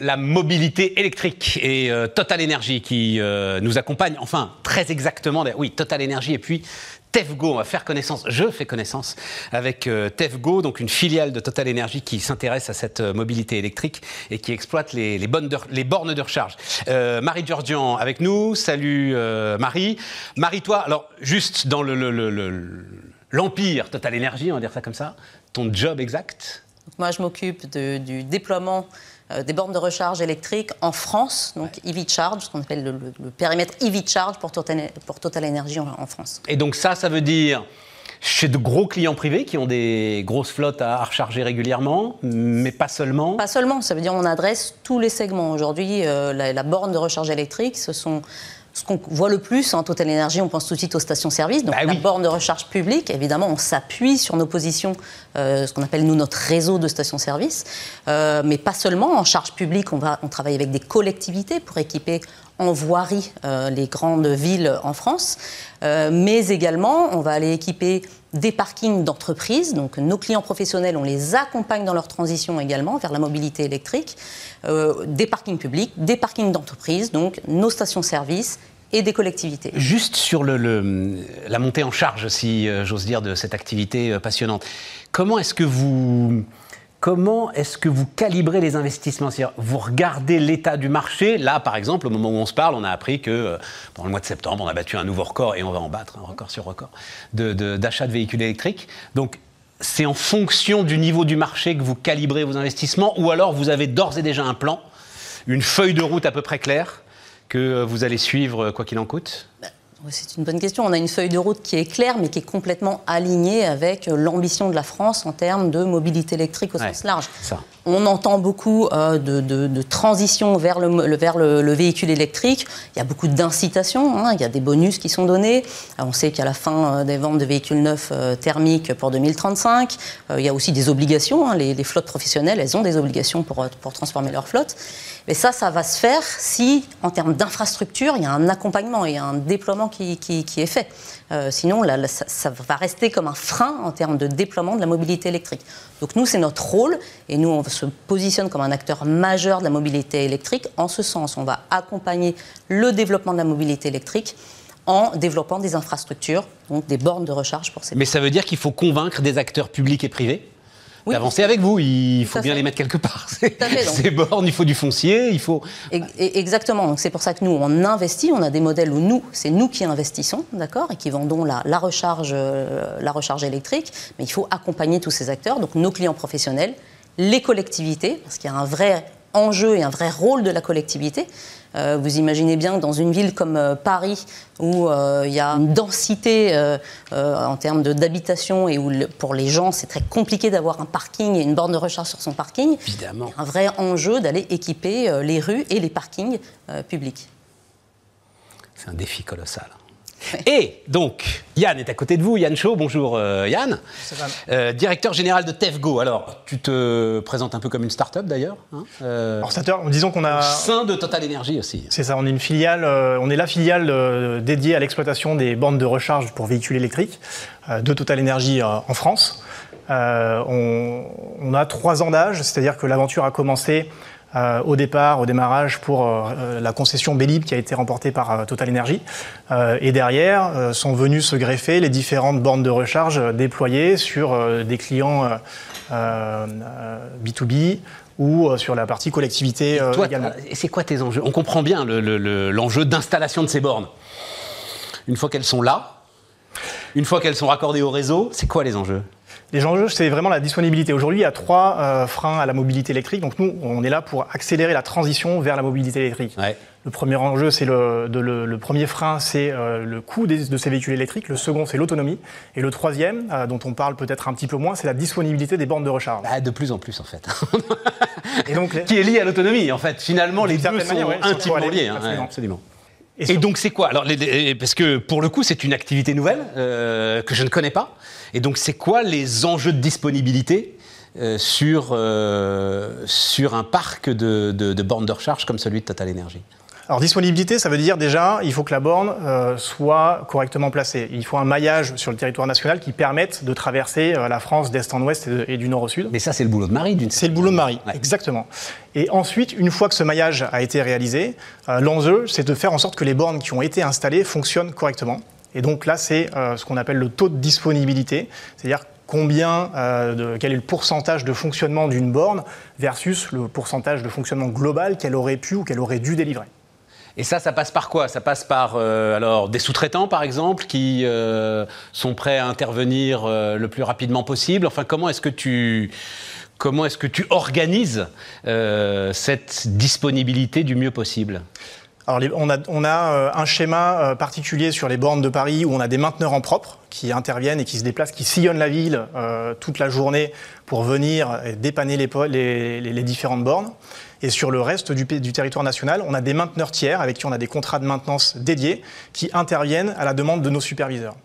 La mobilité électrique et euh, Total Energy qui euh, nous accompagne, enfin très exactement, oui, Total Energy et puis TEFGO, on va faire connaissance, je fais connaissance avec euh, TEFGO, donc une filiale de Total Energy qui s'intéresse à cette mobilité électrique et qui exploite les, bornes de recharge. Marie Georgian avec nous, salut Marie. Marie, toi, alors juste dans l'empire le, Total Energy, on va dire ça comme ça, ton job exact? Moi, je m'occupe du déploiement euh, des bornes de recharge électrique en France, donc EV Charge, ce qu'on appelle le, périmètre EV Charge pour Total, pour Total Energy en, France. Et donc ça, ça veut dire chez de gros clients privés qui ont des grosses flottes à recharger régulièrement, mais pas seulement Pas seulement, ça veut dire on adresse tous les segments. Aujourd'hui, euh, la, la, borne de recharge électrique, ce sont ce qu'on voit le plus en Total Energy, on pense tout de suite aux stations-service, donc bah la borne de recharge publique. Évidemment, on s'appuie sur nos positions, euh, ce qu'on appelle nous notre réseau de stations-service, euh, mais pas seulement en charge publique. On va, on travaille avec des collectivités pour équiper en voirie euh, les grandes villes en France, mais également on va aller équiper des parkings d'entreprises. Donc nos clients professionnels, on les accompagne dans leur transition également vers la mobilité électrique. Euh, des parkings publics, des parkings d'entreprises, donc nos stations-service et des collectivités. Juste sur le, la montée en charge, si euh, j'ose dire, de cette activité euh, passionnante, comment est-ce que vous comment est-ce que vous calibrez les investissements? Vous regardez l'état du marché. Là, par exemple, au moment où on se parle, on a appris que euh, pendant le mois de septembre, on a battu un nouveau record et on va en battre un record sur record d'achat de, véhicules électriques. Donc, c'est en fonction du niveau du marché que vous calibrez vos investissements ou alors vous avez d'ores et déjà un plan, une feuille de route à peu près claire que vous allez suivre quoi qu'il en coûte? Bah, c'est une bonne question. On a une feuille de route qui est claire, mais qui est complètement alignée avec euh, l'ambition de la France en termes de mobilité électrique au sens large. On entend beaucoup euh, de, transition vers, le, vers le, véhicule électrique. Il y a beaucoup d'incitations. Hein. Il y a des bonus qui sont donnés. Euh, on sait qu'à la fin des ventes de véhicules neufs thermiques pour 2035, il y a aussi des obligations. Hein. Les, les, flottes professionnelles, elles ont des obligations pour, pour transformer leur flotte. Mais ça, ça va se faire si, en termes d'infrastructure, il y a un accompagnement et un déploiement qui, est fait. Euh, sinon, ça, va rester comme un frein en termes de déploiement de la mobilité électrique. Donc nous, c'est notre rôle, et nous, on se positionne comme un acteur majeur de la mobilité électrique. En ce sens, on va accompagner le développement de la mobilité électrique en développant des infrastructures, donc des bornes de recharge pour ces. Mais ça veut dire qu'il faut convaincre des acteurs publics et privés? D'avancer avec vous. Il faut bien les mettre quelque part. Ces bornes, il faut du foncier, il faut. Exactement. Donc c'est pour ça que nous on investit. On a des modèles où nous, c'est nous qui investissons, d'accord, et qui vendons la, la recharge, euh, la recharge électrique. Mais il faut accompagner tous ces acteurs, donc nos clients professionnels, les collectivités, parce qu'il y a un vrai enjeu et un vrai rôle de la collectivité. Euh, vous imaginez bien que dans une ville comme euh, Paris, où euh, il y a une densité en termes d'habitation et où pour les gens c'est très compliqué d'avoir un parking et une borne de recharge sur son parking, Évidemment. un vrai enjeu d'aller équiper les rues et les parkings publics. C'est un défi colossal. Et donc, Yann est à côté de vous. Yann Chaud, bonjour euh, Yann. Euh, directeur général de TEFGO. Alors, tu te présentes un peu comme une start-up d'ailleurs. Hein euh, Alors, disons qu'on a. Au sein de Total Energy aussi. C'est ça, on est une filiale, on est la filiale dédiée à l'exploitation des bornes de recharge pour véhicules électriques de Total Energy en France. On, on, a trois ans d'âge, c'est-à-dire que l'aventure a commencé euh, au départ, au démarrage, pour euh, la concession Bélib qui a été remportée par euh, Total Energy. et derrière sont venues se greffer les différentes bornes de recharge déployées sur des clients B2B ou sur la partie collectivité également. C'est quoi tes enjeux? On comprend bien l'enjeu d'installation de ces bornes. Une fois qu'elles sont là, une fois qu'elles sont raccordées au réseau, c'est quoi les enjeux? Les enjeux, c'est vraiment la disponibilité. Aujourd'hui, il y a trois euh, freins à la mobilité électrique. Donc nous, on est là pour accélérer la transition vers la mobilité électrique. Le premier enjeu, c'est le, le, premier frein, c'est euh, le coût de ces véhicules électriques. Le second, c'est l'autonomie. Et le troisième, euh, dont on parle peut-être un petit peu moins, c'est la disponibilité des bornes de recharge. Bah, de plus en plus, en fait. Et donc, Qui est lié à l'autonomie, en fait. Finalement, les deux sont intimement liés. Hein. absolument. Et, donc c'est quoi? Alors, parce que pour le coup, c'est une activité nouvelle que je ne connais pas. Et donc, c'est quoi les enjeux de disponibilité euh, sur, euh, sur un parc de, de, bornes de recharge comme celui de Total Energy? Alors disponibilité, ça veut dire déjà, il faut que la borne euh, soit correctement placée. Il faut un maillage sur le territoire national qui permette de traverser euh, la France d'est en ouest et, du nord au sud. Mais ça, c'est le boulot de Marie, d'une C'est le boulot de Marie, exactement. Et ensuite, une fois que ce maillage a été réalisé, euh, l'enjeu, c'est de faire en sorte que les bornes qui ont été installées fonctionnent correctement. Et donc là, c'est ce qu'on appelle le taux de disponibilité, c'est-à-dire combien, de, quel est le pourcentage de fonctionnement d'une borne versus le pourcentage de fonctionnement global qu'elle aurait pu ou qu'elle aurait dû délivrer. Et ça, ça passe par quoi? Ça passe par euh, alors des sous-traitants, par exemple, qui euh, sont prêts à intervenir euh, le plus rapidement possible? Enfin, comment est-ce que tu comment est-ce que tu organises cette disponibilité du mieux possible? Alors, on a, on a un schéma particulier sur les bornes de Paris où on a des mainteneurs en propre qui interviennent et qui se déplacent, qui sillonnent la ville toute la journée pour venir dépanner les, les, les différentes bornes. Et sur le reste du, du, territoire national, on a des mainteneurs tiers avec qui on a des contrats de maintenance dédiés qui interviennent à la demande de nos superviseurs.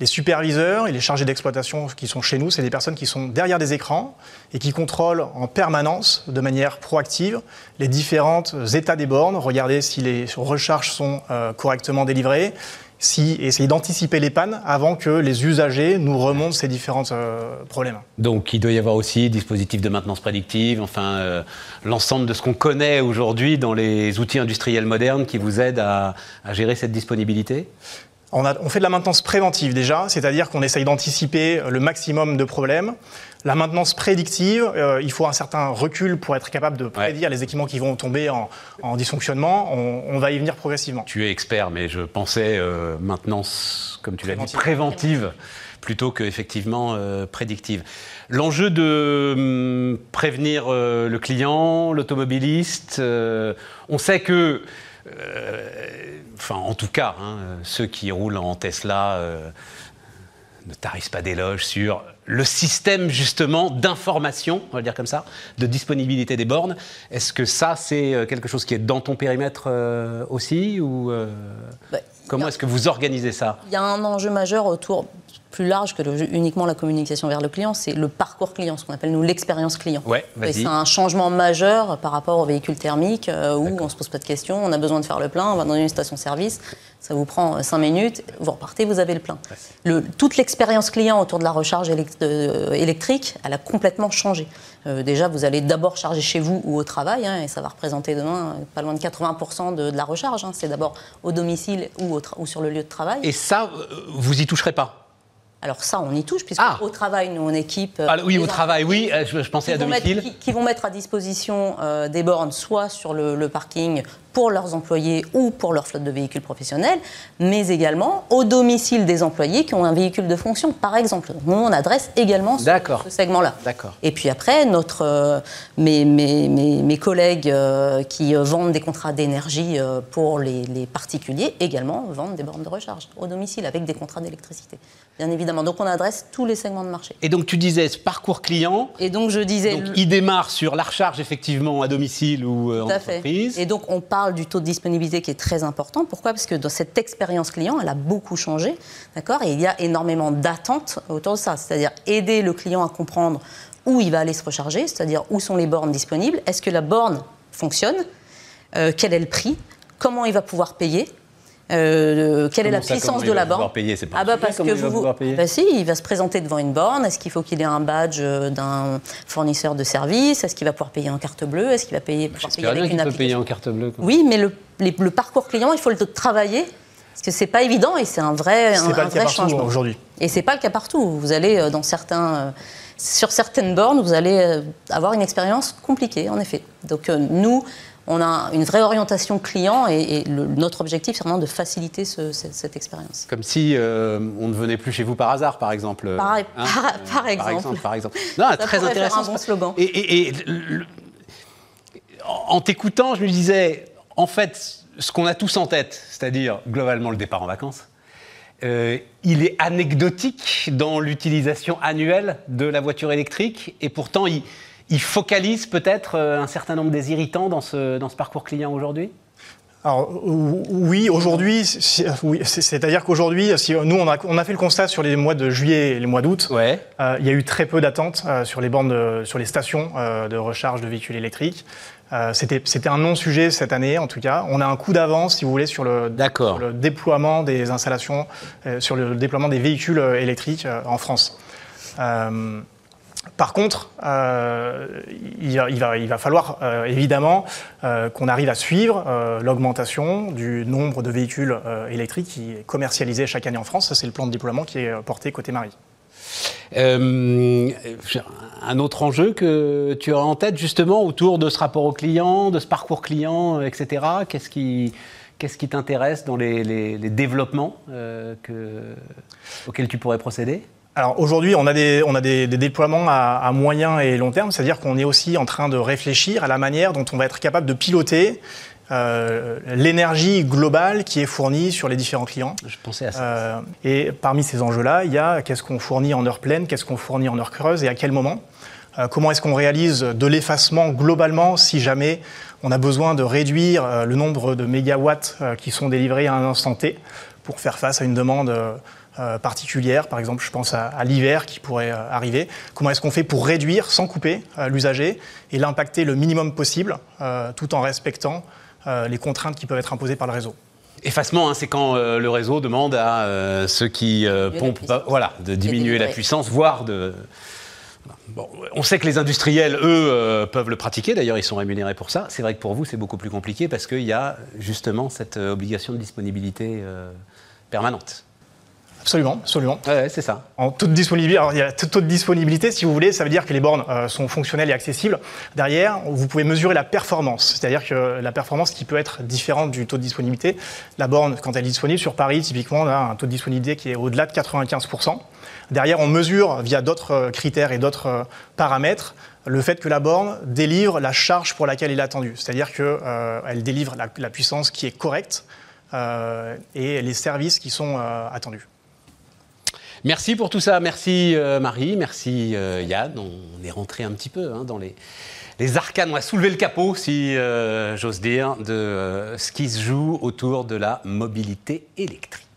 Les superviseurs et les chargés d'exploitation qui sont chez nous, c'est des personnes qui sont derrière des écrans et qui contrôlent en permanence, de manière proactive, les différents états des bornes, regarder si les recharges sont euh, correctement délivrées, si, essayer d'anticiper les pannes avant que les usagers nous remontent ces différents euh, problèmes. Donc il doit y avoir aussi dispositifs de maintenance prédictive, enfin euh, l'ensemble de ce qu'on connaît aujourd'hui dans les outils industriels modernes qui vous aident à, à gérer cette disponibilité? On, a, on, fait de la maintenance préventive déjà, c'est-à-dire qu'on essaye d'anticiper le maximum de problèmes la maintenance prédictive, euh, il faut un certain recul pour être capable de prédire les équipements qui vont tomber en, dysfonctionnement. On, va y venir progressivement. Tu es expert, mais je pensais euh, maintenance, comme tu l'as dit, préventive plutôt qu'effectivement euh, prédictive. L'enjeu de hum, prévenir le client, l'automobiliste, on sait que, enfin en tout cas, hein, ceux qui roulent en Tesla ne tarissent pas d'éloges sur le système justement d'information, on va dire comme ça, de disponibilité des bornes. Est-ce que ça, c'est euh, quelque chose qui est dans ton périmètre euh, aussi ou euh, bah, Comment est-ce que vous organisez ça? Il y a un enjeu majeur autour plus large que uniquement la communication vers le client, c'est le parcours client, ce qu'on appelle nous l'expérience client. Ouais, c'est un changement majeur par rapport aux véhicules thermiques où on ne se pose pas de questions, on a besoin de faire le plein, on va dans une station-service, ça vous prend 5 minutes, vous repartez, vous avez le plein. Le, toute l'expérience client autour de la recharge électrique, elle a complètement changé. Euh, déjà, vous allez d'abord charger chez vous ou au travail, hein, et ça va représenter demain euh, pas loin de 80% de, la recharge. Hein. C'est d'abord au domicile ou, ou sur le lieu de travail. Et ça, euh, vous y toucherez pas alors ça, on y touche, puisque ah. au travail, nous, on équipe... Ah, oui, au travail, oui, je, pensais à domicile. qui, vont mettre à disposition des bornes, soit sur le parking pour leurs employés ou pour leur flotte de véhicules professionnels, mais également au domicile des employés qui ont un véhicule de fonction, par exemple. nous, on adresse également ce, ce segment-là. Et puis après, notre, euh, mes, mes, mes, collègues euh, qui euh, vendent des contrats d'énergie pour les, les, particuliers également vendent des bornes de recharge au domicile avec des contrats d'électricité. Bien évidemment. Donc on adresse tous les segments de marché. Et donc tu disais ce parcours client. Et donc je disais. Donc, il démarre sur la recharge effectivement à domicile ou en entreprise. Et donc on parle du taux de disponibilité qui est très important. Pourquoi? Parce que dans cette expérience client, elle a beaucoup changé, d'accord? Et il y a énormément d'attentes autour de ça, c'est-à-dire aider le client à comprendre où il va aller se recharger, c'est-à-dire où sont les bornes disponibles, est-ce que la borne fonctionne, euh, quel est le prix, comment il va pouvoir payer, euh, quelle est la puissance de la borne payer, pas Ah bah parce que vous, bah si, il va se présenter devant une borne. Est-ce qu'il faut qu'il ait un badge euh, d'un fournisseur de services Est-ce qu'il va pouvoir payer en carte bleue? Est-ce qu'il va payer, pouvoir payer avec une application payer en carte bleue. Oui, mais le, le, parcours client, il faut le travailler parce que c'est pas évident et c'est un vrai, un, pas un vrai changement aujourd'hui. Et c'est pas le cas partout. Vous allez euh, dans certains sur certaines bornes, vous allez avoir une expérience compliquée, en effet. Donc nous, on a une vraie orientation client et, notre objectif, c'est vraiment de faciliter cette, expérience. Comme si euh, on ne venait plus chez vous par hasard, par exemple. Par, hein exemple. par, exemple. Non, Ça très intéressant. un bon slogan. Et, en t'écoutant, je me disais, en fait, ce qu'on a tous en tête, c'est-à-dire globalement le départ en vacances, euh, il est anecdotique dans l'utilisation annuelle de la voiture électrique et pourtant il, il focalise peut-être euh, un certain nombre des irritants dans ce, dans ce parcours client aujourd'hui? Alors oui, aujourd'hui, c'est-à-dire qu'aujourd'hui, si nous on a, on a, fait le constat sur les mois de juillet et les mois d'août, ouais. euh, il y a eu très peu d'attentes euh, sur les bandes, sur les stations euh, de recharge de véhicules électriques. C'était un non-sujet cette année, en tout cas. On a un coup d'avance, si vous voulez, sur le, sur le, déploiement des installations, sur le déploiement des véhicules électriques en France. Par contre, euh, il, va, falloir euh, évidemment euh, qu'on arrive à suivre l'augmentation du nombre de véhicules électriques qui est commercialisé chaque année en France. C'est le plan de déploiement qui est porté côté Marie. un autre enjeu que tu as en tête justement autour de ce rapport au client, de ce parcours client, etc. Qu'est-ce qui t'intéresse dans les, développements auxquels tu pourrais procéder? Alors aujourd'hui, on a des, on a des, déploiements à, moyen et long terme, c'est-à-dire qu'on est aussi en train de réfléchir à la manière dont on va être capable de piloter euh, l'énergie globale qui est fournie sur les différents clients. Je pensais à ça. Euh, et parmi ces enjeux-là, il y a qu'est-ce qu'on fournit en heure pleine, qu'est-ce qu'on fournit en heure creuse et à quel moment. Euh, comment est-ce qu'on réalise de l'effacement globalement si jamais on a besoin de réduire le nombre de mégawatts qui sont délivrés à un instant T pour faire face à une demande particulières. Par exemple, je pense à, l'hiver qui pourrait euh, arriver. Comment est-ce qu'on fait pour réduire, sans couper, euh, l'usager et l'impacter le minimum possible, tout en respectant les contraintes qui peuvent être imposées par le réseau? Effacement, hein, c'est quand le réseau demande à ceux qui pompent, voilà, de diminuer la puissance, voire de. Bon, on sait que les industriels, eux, peuvent le pratiquer. D'ailleurs, ils sont rémunérés pour ça. C'est vrai que pour vous, c'est beaucoup plus compliqué parce qu'il y a justement cette obligation de disponibilité permanente. Absolument, absolument. Ouais, c'est ça. En toute disponibilité, alors il y a toute disponibilité, si vous voulez, ça veut dire que les bornes euh, sont fonctionnelles et accessibles. Derrière, vous pouvez mesurer la performance, c'est-à-dire que la performance qui peut être différente du taux de disponibilité. La borne, quand elle est disponible sur Paris, typiquement, on a un taux de disponibilité qui est au-delà de 95%. Derrière, on mesure via d'autres euh, critères et d'autres euh, paramètres le fait que la borne délivre la charge pour laquelle elle est attendue, c'est-à-dire qu'elle délivre la, la, puissance qui est correcte et les services qui sont attendus. Merci pour tout ça. Merci euh, Marie, merci euh, Yann. On est rentré un petit peu hein, dans les, arcanes. On a soulevé le capot, si euh, j'ose dire, de ce qui se joue autour de la mobilité électrique.